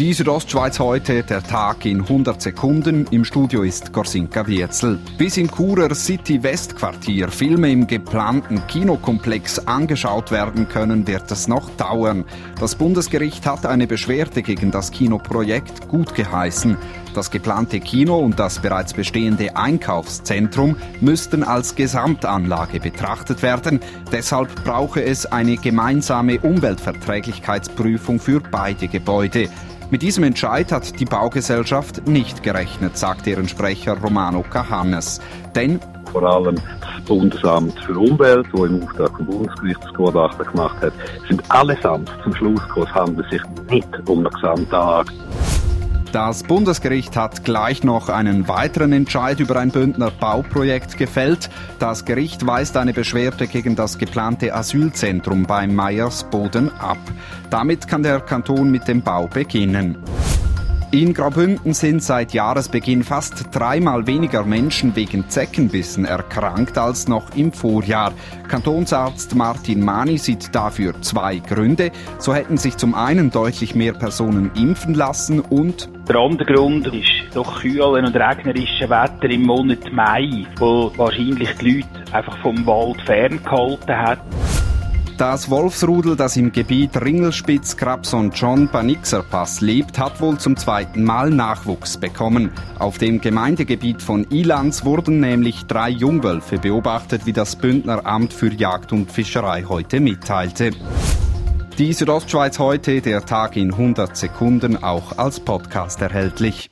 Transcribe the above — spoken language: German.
Die Südostschweiz heute, der Tag in 100 Sekunden. Im Studio ist Gorsinka Wirzel. Bis im Churer City Westquartier Filme im geplanten Kinokomplex angeschaut werden können, wird es noch dauern. Das Bundesgericht hat eine Beschwerde gegen das Kinoprojekt gut geheißen. Das geplante Kino und das bereits bestehende Einkaufszentrum müssten als Gesamtanlage betrachtet werden. Deshalb brauche es eine gemeinsame Umweltverträglichkeitsprüfung für beide Gebäude. Mit diesem Entscheid hat die Baugesellschaft nicht gerechnet, sagt deren Sprecher Romano Cahanes. Denn vor allem das Bundesamt für Umwelt, wo im Auftrag vom Bundesgericht das Gutachten gemacht hat, sind allesamt zum Schluss gekommen, es handelt sich nicht um eine Gesamtanlage. Das Bundesgericht hat gleich noch einen weiteren Entscheid über ein Bündner Bauprojekt gefällt. Das Gericht weist eine Beschwerde gegen das geplante Asylzentrum bei Meyersboden ab. Damit kann der Kanton mit dem Bau beginnen. In Graubünden sind seit Jahresbeginn fast dreimal weniger Menschen wegen Zeckenbissen erkrankt als noch im Vorjahr. Kantonsarzt Martin Mani sieht dafür zwei Gründe. So hätten sich zum einen deutlich mehr Personen impfen lassen und der andere Grund ist doch kühlen und regnerische Wetter im Monat Mai, wo wahrscheinlich die Leute einfach vom Wald ferngehalten hat. Das Wolfsrudel, das im Gebiet Ringelspitz, Krabson John Banixer Pass lebt, hat wohl zum zweiten Mal Nachwuchs bekommen. Auf dem Gemeindegebiet von Ilanz wurden nämlich drei Jungwölfe beobachtet, wie das Bündner Amt für Jagd und Fischerei heute mitteilte. Die Südostschweiz heute, der Tag in 100 Sekunden, auch als Podcast erhältlich.